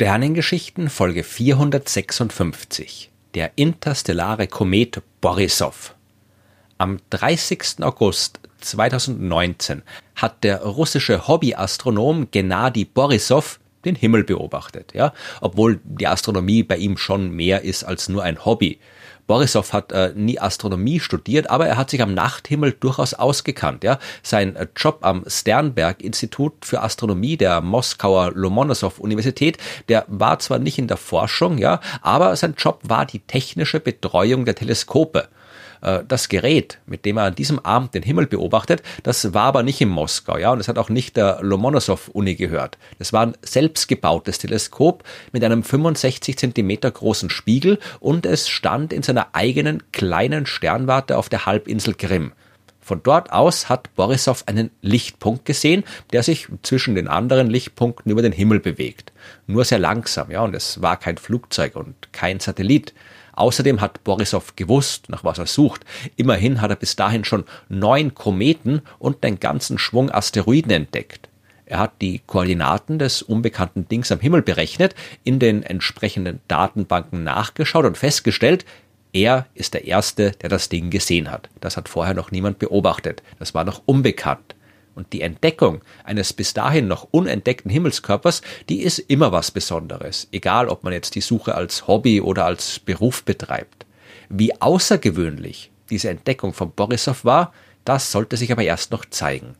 Sternengeschichten Folge 456 Der interstellare Komet Borisov Am 30. August 2019 hat der russische Hobbyastronom Gennady Borisov den Himmel beobachtet, ja, obwohl die Astronomie bei ihm schon mehr ist als nur ein Hobby. Borisov hat äh, nie Astronomie studiert, aber er hat sich am Nachthimmel durchaus ausgekannt. Ja? Sein äh, Job am Sternberg-Institut für Astronomie der Moskauer Lomonossow-Universität, der war zwar nicht in der Forschung, ja, aber sein Job war die technische Betreuung der Teleskope. Äh, das Gerät, mit dem er an diesem Abend den Himmel beobachtet, das war aber nicht in Moskau, ja, und es hat auch nicht der Lomonossow-Uni gehört. Das war ein selbstgebautes Teleskop mit einem 65 Zentimeter großen Spiegel und es stand in seiner eigenen kleinen Sternwarte auf der Halbinsel Krim. Von dort aus hat Borisov einen Lichtpunkt gesehen, der sich zwischen den anderen Lichtpunkten über den Himmel bewegt. Nur sehr langsam, ja, und es war kein Flugzeug und kein Satellit. Außerdem hat Borisov gewusst, nach was er sucht. Immerhin hat er bis dahin schon neun Kometen und einen ganzen Schwung Asteroiden entdeckt. Er hat die Koordinaten des unbekannten Dings am Himmel berechnet, in den entsprechenden Datenbanken nachgeschaut und festgestellt, er ist der Erste, der das Ding gesehen hat. Das hat vorher noch niemand beobachtet. Das war noch unbekannt. Und die Entdeckung eines bis dahin noch unentdeckten Himmelskörpers, die ist immer was Besonderes, egal ob man jetzt die Suche als Hobby oder als Beruf betreibt. Wie außergewöhnlich diese Entdeckung von Borisov war, das sollte sich aber erst noch zeigen.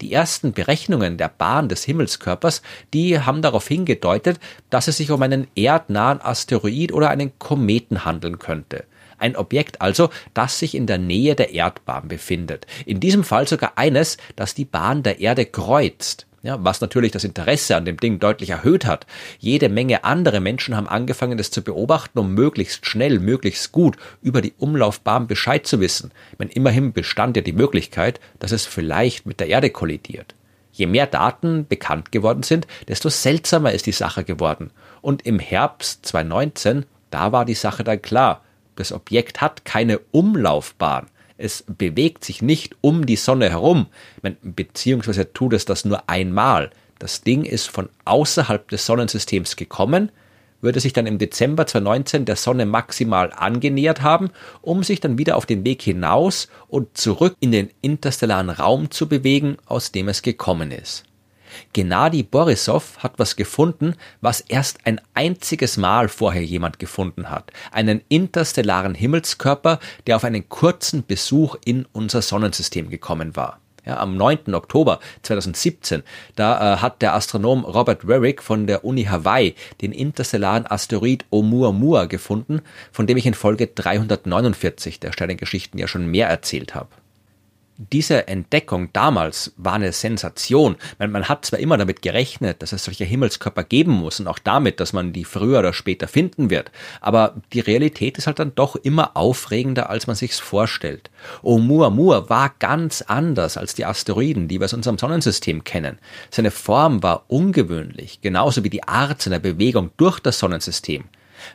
Die ersten Berechnungen der Bahn des Himmelskörpers, die haben darauf hingedeutet, dass es sich um einen erdnahen Asteroid oder einen Kometen handeln könnte. Ein Objekt also, das sich in der Nähe der Erdbahn befindet. In diesem Fall sogar eines, das die Bahn der Erde kreuzt. Ja, was natürlich das Interesse an dem Ding deutlich erhöht hat. Jede Menge andere Menschen haben angefangen, es zu beobachten, um möglichst schnell, möglichst gut über die Umlaufbahn Bescheid zu wissen. Denn immerhin bestand ja die Möglichkeit, dass es vielleicht mit der Erde kollidiert. Je mehr Daten bekannt geworden sind, desto seltsamer ist die Sache geworden. Und im Herbst 2019, da war die Sache dann klar. Das Objekt hat keine Umlaufbahn. Es bewegt sich nicht um die Sonne herum, beziehungsweise tut es das nur einmal. Das Ding ist von außerhalb des Sonnensystems gekommen, würde sich dann im Dezember 2019 der Sonne maximal angenähert haben, um sich dann wieder auf den Weg hinaus und zurück in den interstellaren Raum zu bewegen, aus dem es gekommen ist. Gennady Borisov hat was gefunden, was erst ein einziges Mal vorher jemand gefunden hat. Einen interstellaren Himmelskörper, der auf einen kurzen Besuch in unser Sonnensystem gekommen war. Ja, am 9. Oktober 2017, da äh, hat der Astronom Robert Warwick von der Uni Hawaii den interstellaren Asteroid Oumuamua gefunden, von dem ich in Folge 349 der Sternengeschichten ja schon mehr erzählt habe diese Entdeckung damals war eine Sensation. Man, man, hat zwar immer damit gerechnet, dass es solche Himmelskörper geben muss und auch damit, dass man die früher oder später finden wird, aber die Realität ist halt dann doch immer aufregender, als man sich's vorstellt. Oumuamua war ganz anders als die Asteroiden, die wir aus unserem Sonnensystem kennen. Seine Form war ungewöhnlich, genauso wie die Art seiner Bewegung durch das Sonnensystem.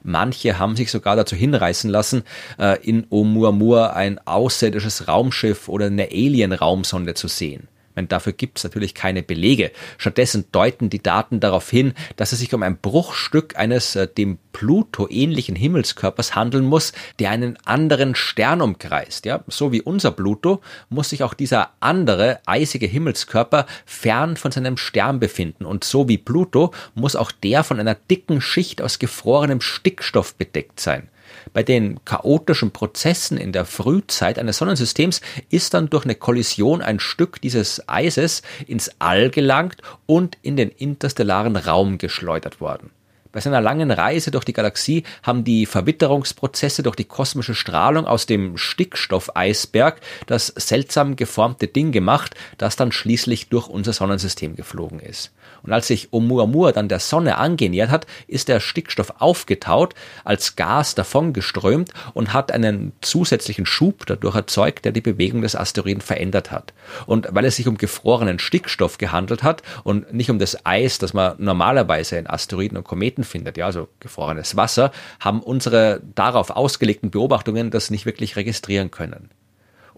Manche haben sich sogar dazu hinreißen lassen, äh, in Oumuamua ein außerirdisches Raumschiff oder eine Alien-Raumsonde zu sehen meine, dafür gibt es natürlich keine Belege. Stattdessen deuten die Daten darauf hin, dass es sich um ein Bruchstück eines äh, dem Pluto ähnlichen Himmelskörpers handeln muss, der einen anderen Stern umkreist. Ja, so wie unser Pluto muss sich auch dieser andere eisige Himmelskörper fern von seinem Stern befinden. Und so wie Pluto muss auch der von einer dicken Schicht aus gefrorenem Stickstoff bedeckt sein. Bei den chaotischen Prozessen in der Frühzeit eines Sonnensystems ist dann durch eine Kollision ein Stück dieses Eises ins All gelangt und in den interstellaren Raum geschleudert worden. Bei seiner langen Reise durch die Galaxie haben die Verwitterungsprozesse durch die kosmische Strahlung aus dem Stickstoffeisberg das seltsam geformte Ding gemacht, das dann schließlich durch unser Sonnensystem geflogen ist. Und als sich Oumuamua dann der Sonne angenähert hat, ist der Stickstoff aufgetaut, als Gas davongeströmt und hat einen zusätzlichen Schub dadurch erzeugt, der die Bewegung des Asteroiden verändert hat. Und weil es sich um gefrorenen Stickstoff gehandelt hat und nicht um das Eis, das man normalerweise in Asteroiden und Kometen findet, ja, also gefrorenes Wasser, haben unsere darauf ausgelegten Beobachtungen das nicht wirklich registrieren können.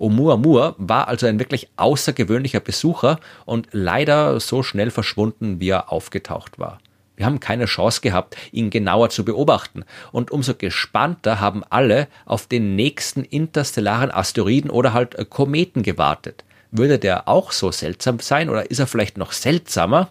Oumuamua war also ein wirklich außergewöhnlicher Besucher und leider so schnell verschwunden, wie er aufgetaucht war. Wir haben keine Chance gehabt, ihn genauer zu beobachten. Und umso gespannter haben alle auf den nächsten interstellaren Asteroiden oder halt äh, Kometen gewartet. Würde der auch so seltsam sein oder ist er vielleicht noch seltsamer?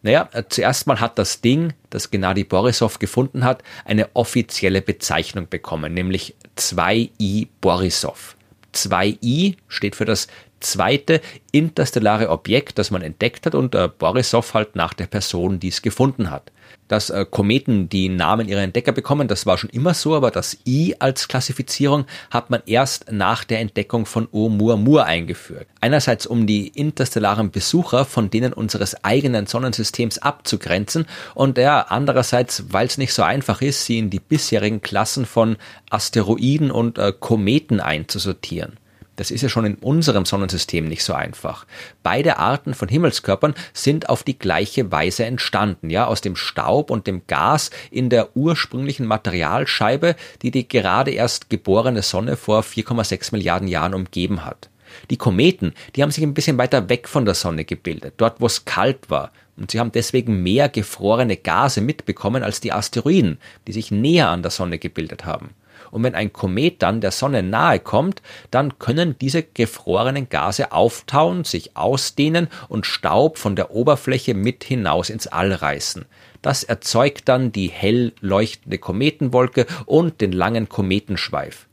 Naja, äh, zuerst mal hat das Ding, das Gennady Borisov gefunden hat, eine offizielle Bezeichnung bekommen, nämlich 2I Borisov. 2I steht für das zweite interstellare Objekt, das man entdeckt hat und äh, Borisov halt nach der Person, die es gefunden hat. Dass äh, Kometen die Namen ihrer Entdecker bekommen, das war schon immer so, aber das I als Klassifizierung hat man erst nach der Entdeckung von Oumuamua eingeführt. Einerseits um die interstellaren Besucher von denen unseres eigenen Sonnensystems abzugrenzen und ja, andererseits, weil es nicht so einfach ist, sie in die bisherigen Klassen von Asteroiden und äh, Kometen einzusortieren. Das ist ja schon in unserem Sonnensystem nicht so einfach. Beide Arten von Himmelskörpern sind auf die gleiche Weise entstanden, ja, aus dem Staub und dem Gas in der ursprünglichen Materialscheibe, die die gerade erst geborene Sonne vor 4,6 Milliarden Jahren umgeben hat. Die Kometen, die haben sich ein bisschen weiter weg von der Sonne gebildet, dort wo es kalt war, und sie haben deswegen mehr gefrorene Gase mitbekommen als die Asteroiden, die sich näher an der Sonne gebildet haben. Und wenn ein Komet dann der Sonne nahe kommt, dann können diese gefrorenen Gase auftauen, sich ausdehnen und Staub von der Oberfläche mit hinaus ins All reißen. Das erzeugt dann die hell leuchtende Kometenwolke und den langen Kometenschweif.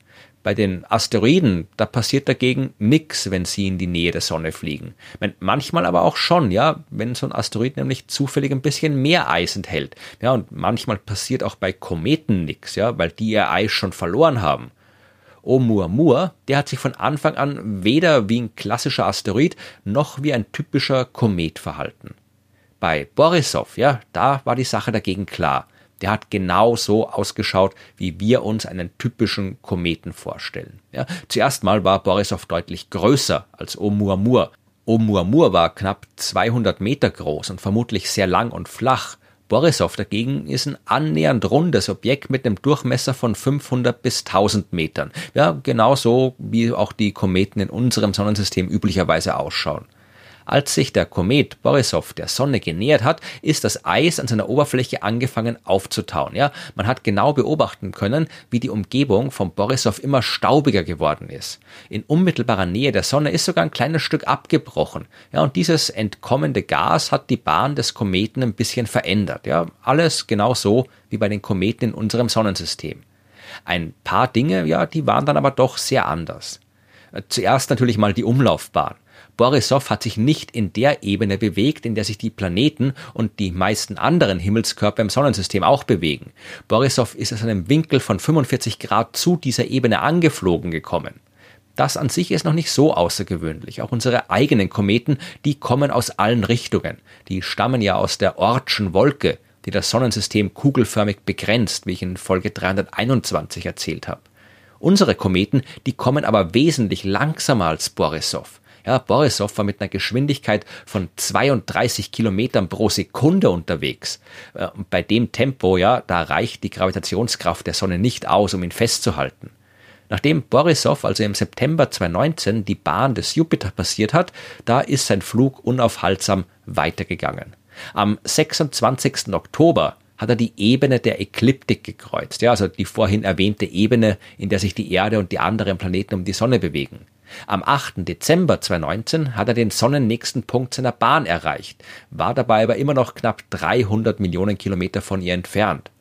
Bei den Asteroiden, da passiert dagegen nichts, wenn sie in die Nähe der Sonne fliegen. Manchmal aber auch schon, ja, wenn so ein Asteroid nämlich zufällig ein bisschen mehr Eis enthält. Ja, und manchmal passiert auch bei Kometen nichts, ja, weil die ihr Eis schon verloren haben. Oumuamua, der hat sich von Anfang an weder wie ein klassischer Asteroid noch wie ein typischer Komet verhalten. Bei Borisov, ja, da war die Sache dagegen klar. Der hat genau so ausgeschaut, wie wir uns einen typischen Kometen vorstellen. Ja, zuerst mal war Borisov deutlich größer als Oumuamua. Oumuamua war knapp 200 Meter groß und vermutlich sehr lang und flach. Borisov dagegen ist ein annähernd rundes Objekt mit einem Durchmesser von 500 bis 1000 Metern. Ja, genauso wie auch die Kometen in unserem Sonnensystem üblicherweise ausschauen. Als sich der Komet Borisov der Sonne genähert hat, ist das Eis an seiner Oberfläche angefangen aufzutauen. Ja, man hat genau beobachten können, wie die Umgebung von Borisov immer staubiger geworden ist. In unmittelbarer Nähe der Sonne ist sogar ein kleines Stück abgebrochen. Ja, und dieses entkommende Gas hat die Bahn des Kometen ein bisschen verändert. Ja, alles genau so wie bei den Kometen in unserem Sonnensystem. Ein paar Dinge, ja, die waren dann aber doch sehr anders. Zuerst natürlich mal die Umlaufbahn. Borisov hat sich nicht in der Ebene bewegt, in der sich die Planeten und die meisten anderen Himmelskörper im Sonnensystem auch bewegen. Borisov ist aus einem Winkel von 45 Grad zu dieser Ebene angeflogen gekommen. Das an sich ist noch nicht so außergewöhnlich. Auch unsere eigenen Kometen, die kommen aus allen Richtungen. Die stammen ja aus der Ortschen Wolke, die das Sonnensystem kugelförmig begrenzt, wie ich in Folge 321 erzählt habe. Unsere Kometen, die kommen aber wesentlich langsamer als Borisov. Ja, Borisov war mit einer Geschwindigkeit von 32 Kilometern pro Sekunde unterwegs. Äh, und bei dem Tempo, ja, da reicht die Gravitationskraft der Sonne nicht aus, um ihn festzuhalten. Nachdem Borisov also im September 2019 die Bahn des Jupiter passiert hat, da ist sein Flug unaufhaltsam weitergegangen. Am 26. Oktober hat er die Ebene der Ekliptik gekreuzt, ja, also die vorhin erwähnte Ebene, in der sich die Erde und die anderen Planeten um die Sonne bewegen. Am 8. Dezember 2019 hat er den sonnennächsten Punkt seiner Bahn erreicht, war dabei aber immer noch knapp 300 Millionen Kilometer von ihr entfernt.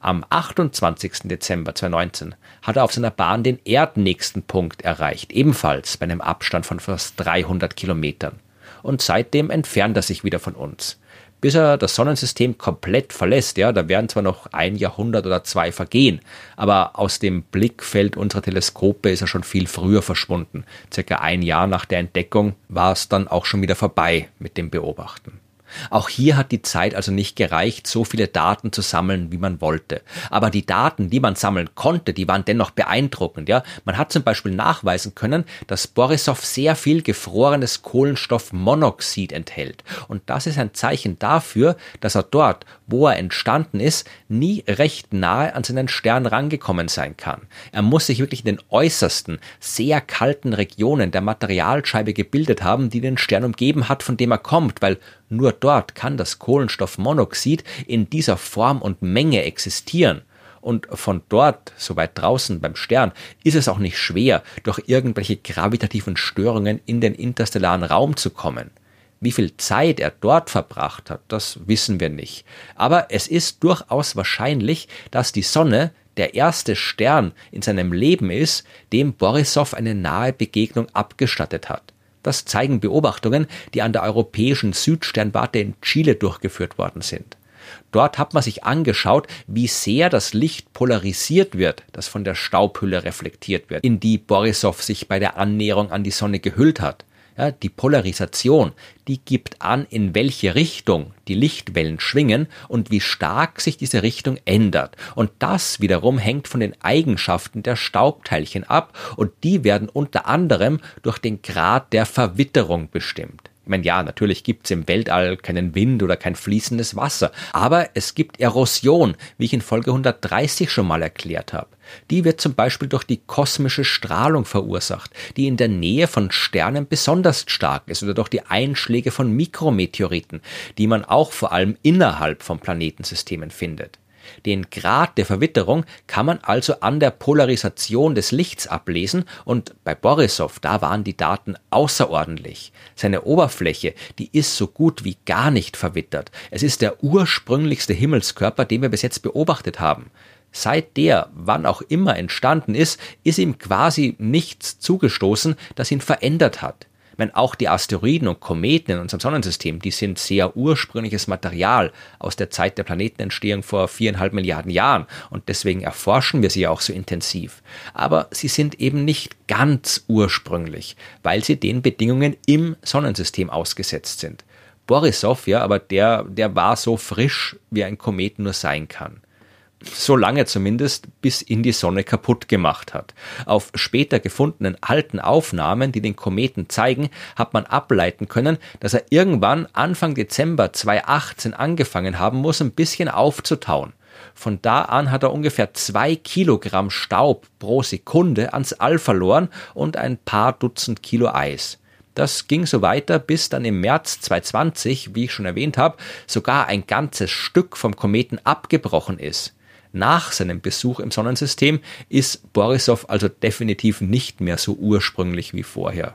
Am 28. Dezember 2019 hat er auf seiner Bahn den erdnächsten Punkt erreicht, ebenfalls bei einem Abstand von fast 300 Kilometern. Und seitdem entfernt er sich wieder von uns bis er das Sonnensystem komplett verlässt. Ja, da werden zwar noch ein Jahrhundert oder zwei vergehen, aber aus dem Blickfeld unserer Teleskope ist er schon viel früher verschwunden. Circa ein Jahr nach der Entdeckung war es dann auch schon wieder vorbei mit dem Beobachten. Auch hier hat die Zeit also nicht gereicht, so viele Daten zu sammeln, wie man wollte. Aber die Daten, die man sammeln konnte, die waren dennoch beeindruckend. Ja, man hat zum Beispiel nachweisen können, dass Borisov sehr viel gefrorenes Kohlenstoffmonoxid enthält. Und das ist ein Zeichen dafür, dass er dort, wo er entstanden ist, nie recht nahe an seinen Stern rangekommen sein kann. Er muss sich wirklich in den äußersten, sehr kalten Regionen der Materialscheibe gebildet haben, die den Stern umgeben hat, von dem er kommt, weil Nur dort kann das Kohlenstoffmonoxid in dieser Form und Menge existieren. Und von dort, so weit draußen beim Stern, ist es auch nicht schwer, durch irgendwelche gravitativen Störungen in den interstellaren Raum zu kommen. Wie viel Zeit er dort verbracht hat, das wissen wir nicht. Aber es ist durchaus wahrscheinlich, dass die Sonne der erste Stern in seinem Leben ist, dem Borissow eine nahe Begegnung abgestattet hat. Das zeigen Beobachtungen, die an der europäischen Südsternwarte in Chile durchgeführt worden sind. Dort hat man sich angeschaut, wie sehr das Licht polarisiert wird, das von der Staubhülle reflektiert wird, in die Borissow sich bei der Annäherung an die Sonne gehüllt hat. Ja, die Polarisation, die gibt an, in welche Richtung die Lichtwellen schwingen und wie stark sich diese Richtung ändert. Und das wiederum hängt von den Eigenschaften der Staubteilchen ab und die werden unter anderem durch den Grad der Verwitterung bestimmt. Ich meine, ja, natürlich gibt's im Weltall keinen Wind oder kein fließendes Wasser, aber es gibt Erosion, wie ich in Folge 130 schon mal erklärt habe. Die wird zum Beispiel durch die kosmische Strahlung verursacht, die in der Nähe von Sternen besonders stark ist oder durch die Einschläge von Mikrometeoriten, die man auch vor allem innerhalb von Planetensystemen findet. Den Grad der Verwitterung kann man also an der Polarisation des Lichts ablesen und bei Borisov, da waren die Daten außerordentlich. Seine Oberfläche, die ist so gut wie gar nicht verwittert. Es ist der ursprünglichste Himmelskörper, den wir bis jetzt beobachtet haben. Seit der, wann auch immer entstanden ist, ist ihm quasi nichts zugestoßen, das ihn verändert hat. Ich meine, auch die Asteroiden und Kometen in unserem Sonnensystem, die sind sehr ursprüngliches Material aus der Zeit der Planetenentstehung vor viereinhalb Milliarden Jahren und deswegen erforschen wir sie auch so intensiv. Aber sie sind eben nicht ganz ursprünglich, weil sie den Bedingungen im Sonnensystem ausgesetzt sind. Borisov, ja, aber der, der war so frisch, wie ein Komet nur sein kann so lange zumindest, bis ihn die Sonne kaputt gemacht hat. Auf später gefundenen alten Aufnahmen, die den Kometen zeigen, hat man ableiten können, dass er irgendwann Anfang Dezember 2018 angefangen haben muss, ein bisschen aufzutauen. Von da an hat er ungefähr zwei Kilogramm Staub pro Sekunde ans All verloren und ein paar Dutzend Kilo Eis. Das ging so weiter, bis dann im März 2020, wie ich schon erwähnt habe, sogar ein ganzes Stück vom Kometen abgebrochen ist. Nach seinem Besuch im Sonnensystem ist Borisov also definitiv nicht mehr so ursprünglich wie vorher.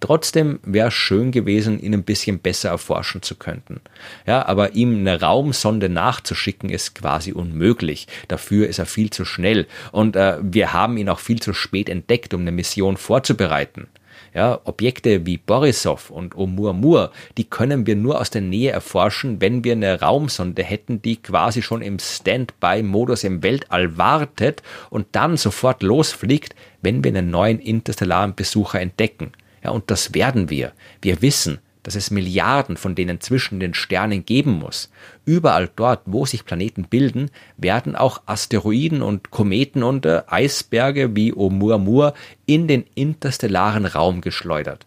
Trotzdem wäre schön gewesen, ihn ein bisschen besser erforschen zu können. Ja, aber ihm eine Raumsonde nachzuschicken ist quasi unmöglich. Dafür ist er viel zu schnell und äh, wir haben ihn auch viel zu spät entdeckt, um eine Mission vorzubereiten. Ja, Objekte wie Borisov und Oumuamua, die können wir nur aus der Nähe erforschen, wenn wir eine Raumsonde hätten, die quasi schon im Standby-Modus im Weltall wartet und dann sofort losfliegt, wenn wir einen neuen interstellaren Besucher entdecken. Ja, und das werden wir. Wir wissen, dass es Milliarden von denen zwischen den Sternen geben muss. Überall dort, wo sich Planeten bilden, werden auch Asteroiden und Kometen und äh, Eisberge wie Oumuamua in den interstellaren Raum geschleudert.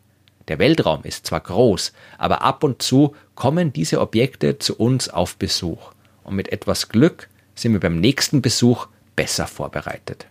Der Weltraum ist zwar groß, aber ab und zu kommen diese Objekte zu uns auf Besuch. Und mit etwas Glück sind wir beim nächsten Besuch besser vorbereitet.